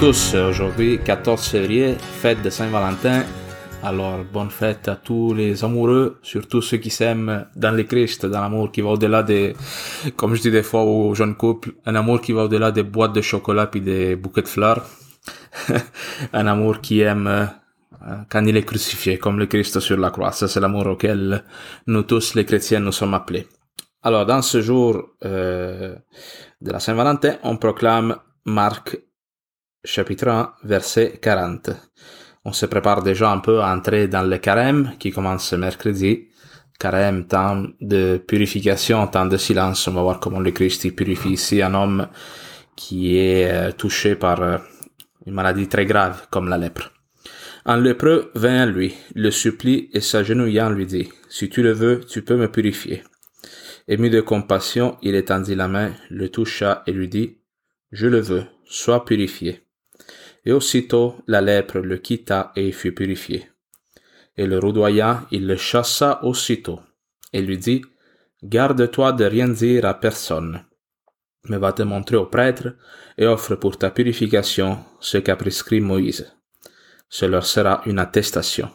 tous, aujourd'hui 14 février, fête de Saint-Valentin. Alors bonne fête à tous les amoureux, surtout ceux qui s'aiment dans le Christ, dans l'amour qui va au-delà des, comme je dis des fois aux jeunes couples, un amour qui va au-delà des boîtes de chocolat puis des bouquets de fleurs. un amour qui aime euh, quand il est crucifié, comme le Christ sur la croix. Ça, c'est l'amour auquel nous tous, les chrétiens, nous sommes appelés. Alors, dans ce jour euh, de la Saint-Valentin, on proclame Marc chapitre 1, verset 40. On se prépare déjà un peu à entrer dans le carême qui commence mercredi. Carême, temps de purification, temps de silence. On va voir comment le Christ purifie ici un homme qui est euh, touché par euh, une maladie très grave comme la lèpre. Un lépreux vint à lui, le supplie et s'agenouillant lui dit, Si tu le veux, tu peux me purifier. Ému de compassion, il étendit la main, le toucha et lui dit, Je le veux, sois purifié. Et aussitôt la lèpre le quitta et fut purifié. Et le roudoya, il le chassa aussitôt, et lui dit, Garde-toi de rien dire à personne, mais va te montrer au prêtre et offre pour ta purification ce qu'a prescrit Moïse. Ce leur sera une attestation.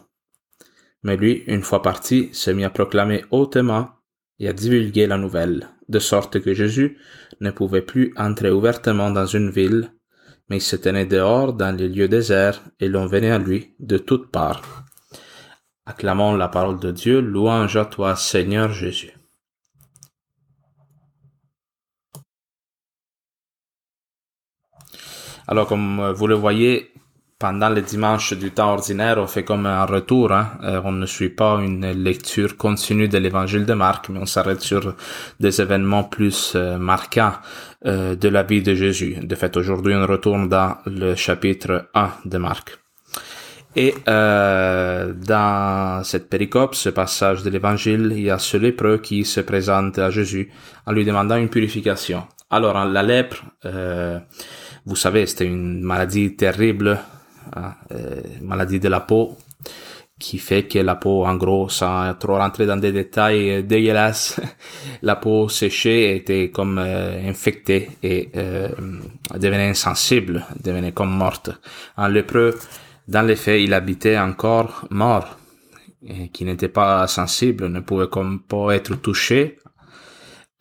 Mais lui, une fois parti, se mit à proclamer hautement et à divulguer la nouvelle, de sorte que Jésus ne pouvait plus entrer ouvertement dans une ville, il se tenait dehors dans les lieux déserts et l'on venait à lui de toutes parts. Acclamons la parole de Dieu, louange à toi Seigneur Jésus. Alors comme vous le voyez, pendant les dimanches du temps ordinaire, on fait comme un retour. Hein. Euh, on ne suit pas une lecture continue de l'évangile de Marc, mais on s'arrête sur des événements plus euh, marquants euh, de la vie de Jésus. De fait, aujourd'hui, on retourne dans le chapitre 1 de Marc. Et dans cette péricope, ce passage de l'évangile, il y a ce lépreux qui se présente à Jésus en lui demandant une purification. Alors, la lèpre, vous savez, c'était une maladie terrible Hein, euh, maladie de la peau qui fait que la peau, en gros, sans trop rentrer dans des détails dégueulasses, la peau séchée était comme euh, infectée et euh, devenait insensible, devenait comme morte. Un lépreux, dans les faits, il habitait encore mort, et qui n'était pas sensible, ne pouvait comme pas être touché,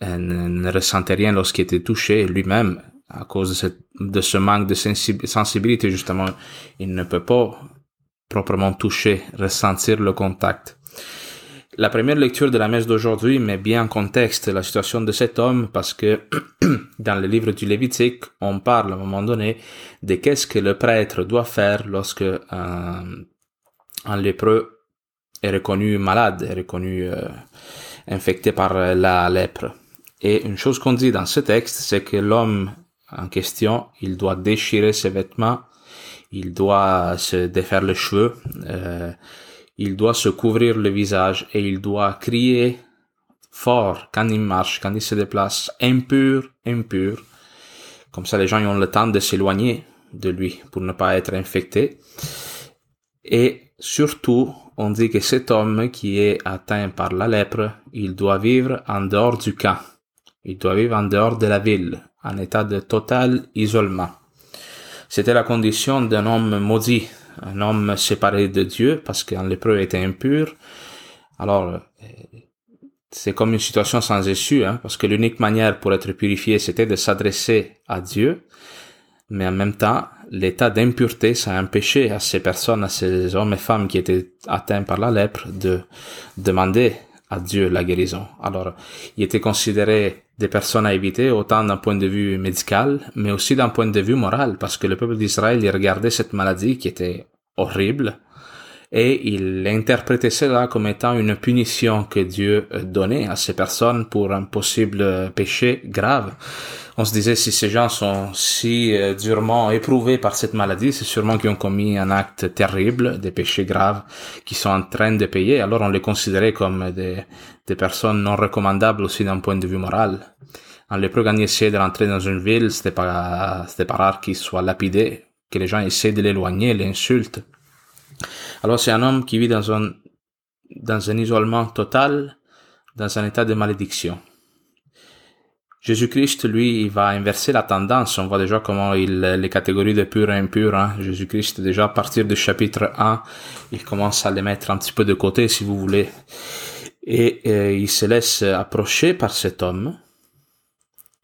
ne ressentait rien lorsqu'il était touché lui-même à cause de, ce manque de sensibilité, justement, il ne peut pas proprement toucher, ressentir le contact. La première lecture de la messe d'aujourd'hui met bien en contexte la situation de cet homme parce que dans le livre du Lévitique, on parle à un moment donné de qu'est-ce que le prêtre doit faire lorsque un, un lépreux est reconnu malade, est reconnu euh, infecté par la lèpre. Et une chose qu'on dit dans ce texte, c'est que l'homme en question, il doit déchirer ses vêtements, il doit se défaire les cheveux, euh, il doit se couvrir le visage et il doit crier fort quand il marche, quand il se déplace, impur, impur. Comme ça, les gens ont le temps de s'éloigner de lui pour ne pas être infectés. Et surtout, on dit que cet homme qui est atteint par la lèpre, il doit vivre en dehors du camp. Il doit vivre en dehors de la ville, en état de total isolement. C'était la condition d'un homme maudit, un homme séparé de Dieu parce qu'un lépreux était impur. Alors, euh, c'est comme une situation sans issue, hein, parce que l'unique manière pour être purifié, c'était de s'adresser à Dieu, mais en même temps, l'état d'impureté, ça empêchait à ces personnes, à ces hommes et femmes qui étaient atteints par la lèpre, de demander à Dieu la guérison. Alors, il était considéré des personnes à éviter, autant d'un point de vue médical, mais aussi d'un point de vue moral, parce que le peuple d'Israël, il regardait cette maladie qui était horrible, et il interprétait cela comme étant une punition que Dieu donnait à ces personnes pour un possible péché grave on se disait si ces gens sont si euh, durement éprouvés par cette maladie, c'est sûrement qu'ils ont commis un acte terrible, des péchés graves, qui sont en train de payer. Alors on les considérait comme des, personnes non recommandables aussi d'un point de vue moral. En lépreux, quand ils essayaient de rentrer dans une ville, c'était pas, c'était pas rare qu'ils soient lapidés, que les gens essaient de l'éloigner, l'insultent. Alors c'est un homme qui vit dans un, isolement total, dans un état de malédiction. Jésus-Christ, lui, il va inverser la tendance. On voit déjà comment les catégories de pur et impur, hein. Jésus-Christ, déjà à partir du chapitre 1, il commence à les mettre un petit peu de côté, si vous voulez. Et euh, il se laisse approcher par cet homme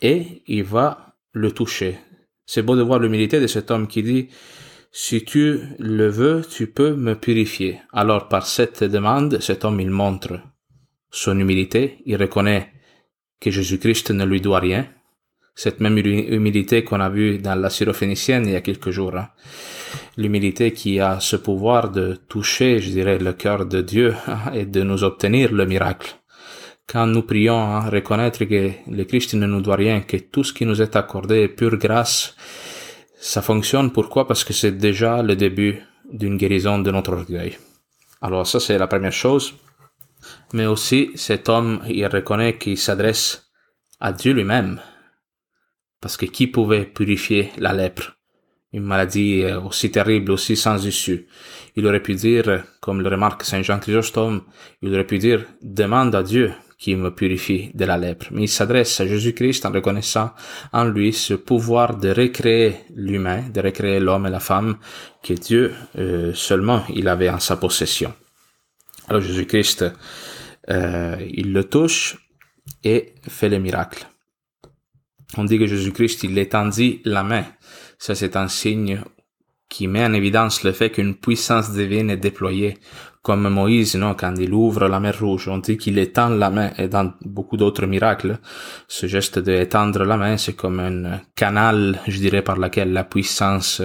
et il va le toucher. C'est beau de voir l'humilité de cet homme qui dit, si tu le veux, tu peux me purifier. Alors par cette demande, cet homme, il montre son humilité, il reconnaît que Jésus-Christ ne lui doit rien. Cette même humilité qu'on a vue dans la syrophénicienne il y a quelques jours. Hein. L'humilité qui a ce pouvoir de toucher, je dirais, le cœur de Dieu hein, et de nous obtenir le miracle. Quand nous prions, hein, reconnaître que le Christ ne nous doit rien, que tout ce qui nous est accordé est pure grâce, ça fonctionne. Pourquoi? Parce que c'est déjà le début d'une guérison de notre orgueil. Alors ça, c'est la première chose. Mais aussi, cet homme, il reconnaît qu'il s'adresse à Dieu lui-même. Parce que qui pouvait purifier la lèpre? Une maladie euh, aussi terrible, aussi sans issue. Il aurait pu dire, comme le remarque Saint Jean Chrysostome, il aurait pu dire, demande à Dieu qui me purifie de la lèpre. Mais il s'adresse à Jésus-Christ en reconnaissant en lui ce pouvoir de recréer l'humain, de recréer l'homme et la femme que Dieu euh, seulement il avait en sa possession. Alors Jésus-Christ, euh, il le touche et fait le miracle. On dit que Jésus-Christ, il étendit la main. Ça, c'est un signe qui met en évidence le fait qu'une puissance divine est déployée. Comme Moïse, non, quand il ouvre la mer rouge, on dit qu'il étend la main et dans beaucoup d'autres miracles, ce geste d'étendre la main, c'est comme un canal, je dirais, par lequel la puissance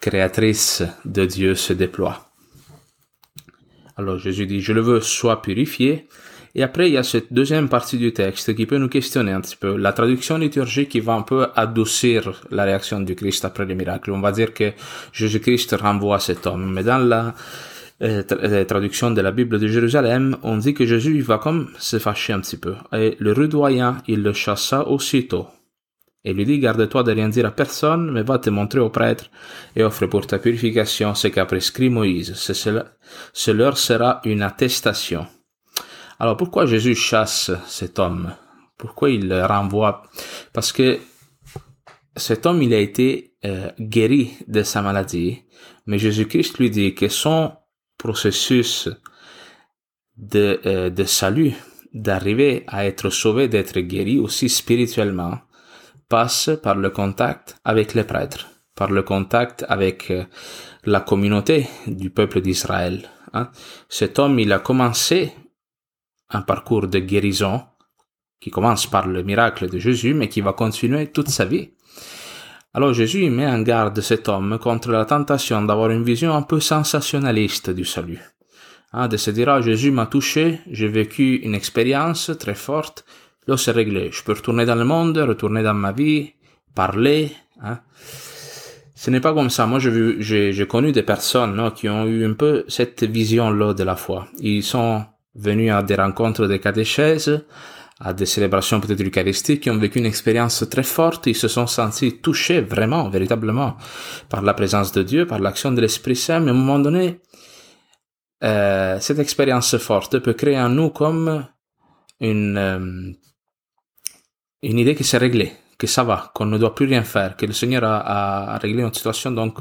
créatrice de Dieu se déploie. Alors Jésus dit, je le veux, soit purifié. Et après, il y a cette deuxième partie du texte qui peut nous questionner un petit peu. La traduction liturgique qui va un peu adoucir la réaction du Christ après le miracle. On va dire que Jésus-Christ renvoie cet homme. Mais dans la euh, traduction de la Bible de Jérusalem, on dit que Jésus va comme se fâcher un petit peu. Et le rudoyant, il le chassa aussitôt et lui dit garde-toi de rien dire à personne, mais va te montrer au prêtre et offre pour ta purification ce qu'a prescrit Moïse. Ce leur sera une attestation. Alors pourquoi Jésus chasse cet homme? Pourquoi il le renvoie? Parce que cet homme, il a été euh, guéri de sa maladie, mais Jésus-Christ lui dit que son processus de, euh, de salut, d'arriver à être sauvé, d'être guéri aussi spirituellement, passe par le contact avec les prêtres, par le contact avec euh, la communauté du peuple d'Israël. Hein. Cet homme, il a commencé un parcours de guérison qui commence par le miracle de Jésus, mais qui va continuer toute sa vie. Alors Jésus met en garde cet homme contre la tentation d'avoir une vision un peu sensationnaliste du salut. Hein, de se dire, ah, Jésus m'a touché, j'ai vécu une expérience très forte, là c'est réglé. Je peux retourner dans le monde, retourner dans ma vie, parler. Hein. Ce n'est pas comme ça. Moi, j'ai connu des personnes non, qui ont eu un peu cette vision-là de la foi. Ils sont venus à des rencontres de catéchèses, à des célébrations peut-être eucharistiques, qui ont vécu une expérience très forte. Ils se sont sentis touchés vraiment, véritablement, par la présence de Dieu, par l'action de l'Esprit Saint. Mais à un moment donné, euh, cette expérience forte peut créer en nous comme une, euh, idée qui s'est réglée, que ça va, qu'on ne doit plus rien faire, que le Seigneur a, réglé notre situation, donc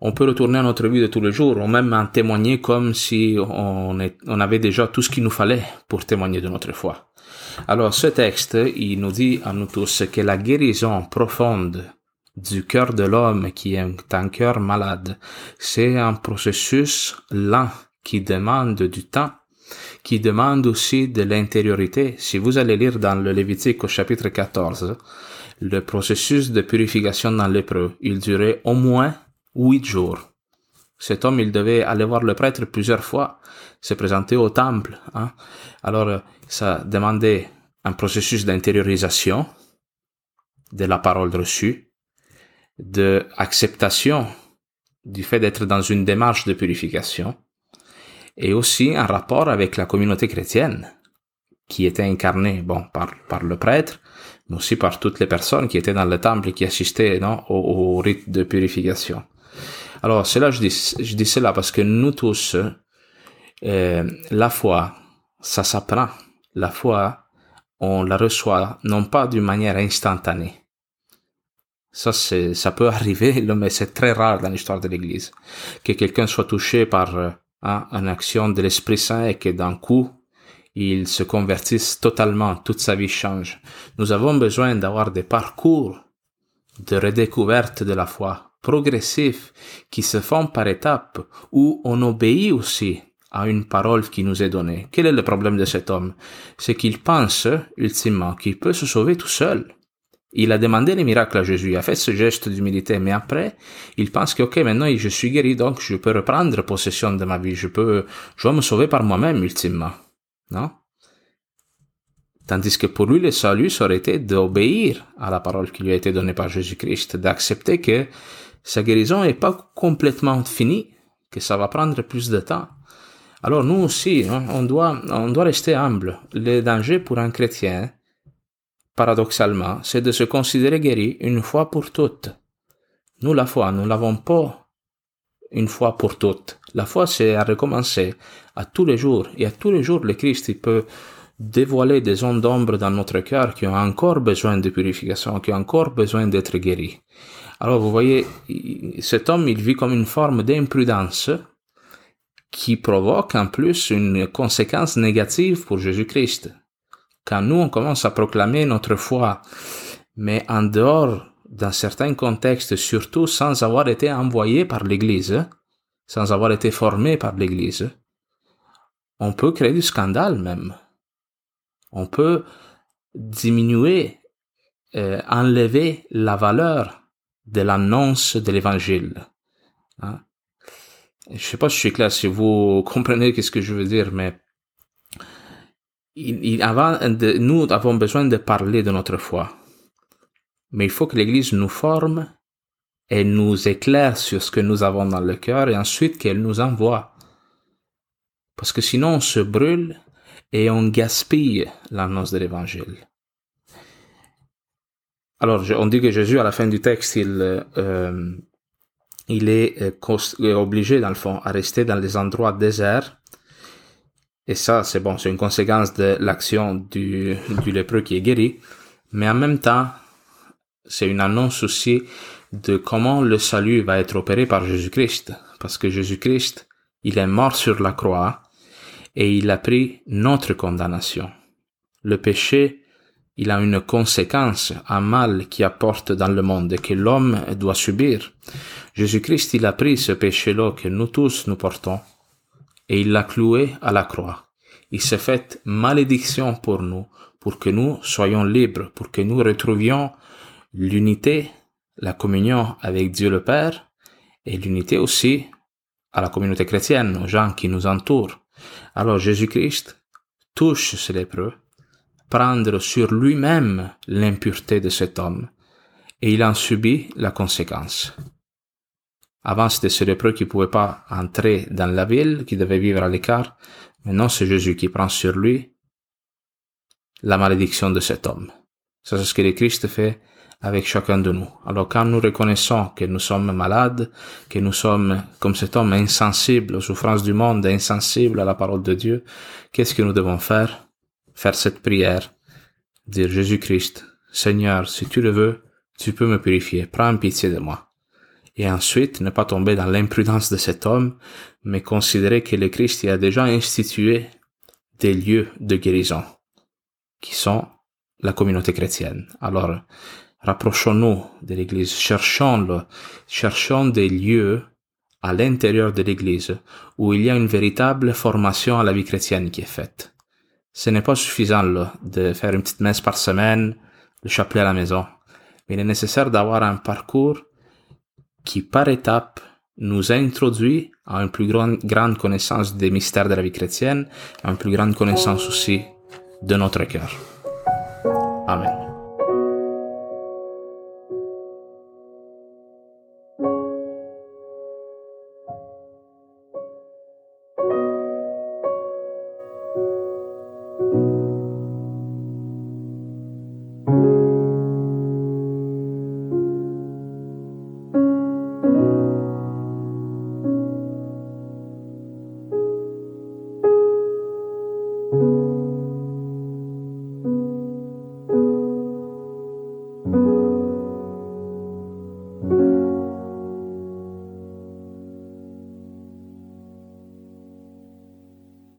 on peut retourner à notre vie de tous les jours, ou même en témoigner comme si on avait déjà tout ce qu'il nous fallait pour témoigner de notre foi. Alors ce texte, il nous dit à nous tous que la guérison profonde du cœur de l'homme qui est un cœur malade, c'est un processus lent qui demande du temps qui demande aussi de l'intériorité. Si vous allez lire dans le Lévitique au chapitre 14, le processus de purification dans l'épreuve, il durait au moins huit jours. Cet homme, il devait aller voir le prêtre plusieurs fois, se présenter au temple. Hein. Alors, ça demandait un processus d'intériorisation de la parole reçue, de acceptation du fait d'être dans une démarche de purification, et aussi un rapport avec la communauté chrétienne qui était incarnée bon par le prêtre mais aussi par toutes les personnes qui étaient dans le temple et qui assistaient non au, au rite de purification alors cela je dis je dis cela parce que nous tous euh, la foi ça s'apprend la foi on la reçoit non pas d'une manière instantanée. Ça, c'est, ça peut arriver, mais c'est très rare dans l'histoire de l'Église que quelqu'un soit touché par euh, hein, une action de l'Esprit Saint et que d'un coup, il se convertisse totalement, toute sa vie change. Nous avons besoin d'avoir des parcours de redécouverte de la foi progressifs qui se font par étapes où on obéit aussi à une parole qui nous est donnée. Quel est le problème de cet homme? C'est qu'il pense, ultimement, qu'il peut se sauver tout seul. Il a demandé les miracles à Jésus, il a fait ce geste d'humilité, mais après, il pense que, ok, maintenant je suis guéri, donc je peux reprendre possession de ma vie, je peux, je vais me sauver par moi-même, ultimement. Non? Tandis que pour lui, le salut, ça aurait été d'obéir à la parole qui lui a été donnée par Jésus-Christ, d'accepter que sa guérison n'est pas complètement finie, que ça va prendre plus de temps. Alors nous aussi, hein, on doit, on doit rester humble. Le danger pour un chrétien, paradoxalement, c'est de se considérer guéri une fois pour toutes. Nous, la foi, nous l'avons pas une fois pour toutes. La foi, c'est à recommencer à tous les jours. Et à tous les jours, le Christ, peut dévoiler des ondes d'ombre dans notre cœur qui ont encore besoin de purification, qui ont encore besoin d'être guéris. Alors, vous voyez, cet homme, il vit comme une forme d'imprudence qui provoque en plus une conséquence négative pour Jésus-Christ. Quand nous, on commence à proclamer notre foi, mais en dehors d'un certain contexte, surtout sans avoir été envoyé par l'Église, sans avoir été formé par l'Église, on peut créer du scandale même. On peut diminuer, euh, enlever la valeur de l'annonce de l'Évangile. Hein? Je sais pas si je suis clair, si vous comprenez ce que je veux dire, mais avant de, nous avons besoin de parler de notre foi. Mais il faut que l'Église nous forme et nous éclaire sur ce que nous avons dans le cœur et ensuite qu'elle nous envoie. Parce que sinon on se brûle et on gaspille l'annonce de l'Évangile. Alors on dit que Jésus à la fin du texte il euh, il est euh, obligé dans le fond à rester dans les endroits déserts et ça, c'est bon, c'est une conséquence de l'action du, du lépreux qui est guéri. Mais en même temps, c'est une annonce aussi de comment le salut va être opéré par Jésus-Christ. Parce que Jésus-Christ, il est mort sur la croix et il a pris notre condamnation. Le péché, il a une conséquence, un mal qui apporte dans le monde et que l'homme doit subir. Jésus-Christ, il a pris ce péché-là que nous tous nous portons et il l'a cloué à la croix. Il s'est fait malédiction pour nous, pour que nous soyons libres, pour que nous retrouvions l'unité, la communion avec Dieu le Père, et l'unité aussi à la communauté chrétienne, aux gens qui nous entourent. Alors Jésus-Christ touche ce lépreux, prendre sur lui-même l'impureté de cet homme, et il en subit la conséquence. Avant, c'était ce lépreux qui pouvait pas entrer dans la ville, qui devait vivre à l'écart. Maintenant, c'est Jésus qui prend sur lui la malédiction de cet homme. Ça, c'est ce que le Christ fait avec chacun de nous. Alors, quand nous reconnaissons que nous sommes malades, que nous sommes, comme cet homme, insensibles aux souffrances du monde, insensibles à la parole de Dieu, qu'est-ce que nous devons faire? Faire cette prière. Dire Jésus-Christ, Seigneur, si tu le veux, tu peux me purifier. Prends pitié de moi et ensuite ne pas tomber dans l'imprudence de cet homme, mais considérer que le Christ y a déjà institué des lieux de guérison, qui sont la communauté chrétienne. Alors, rapprochons-nous de l'Église, cherchons-le, cherchons des lieux à l'intérieur de l'Église où il y a une véritable formation à la vie chrétienne qui est faite. Ce n'est pas suffisant de faire une petite messe par semaine, le chapelet à la maison, mais il est nécessaire d'avoir un parcours qui par étapes nous introduit à une plus grande, grande connaissance des mystères de la vie chrétienne, à une plus grande connaissance aussi de notre cœur. Amen.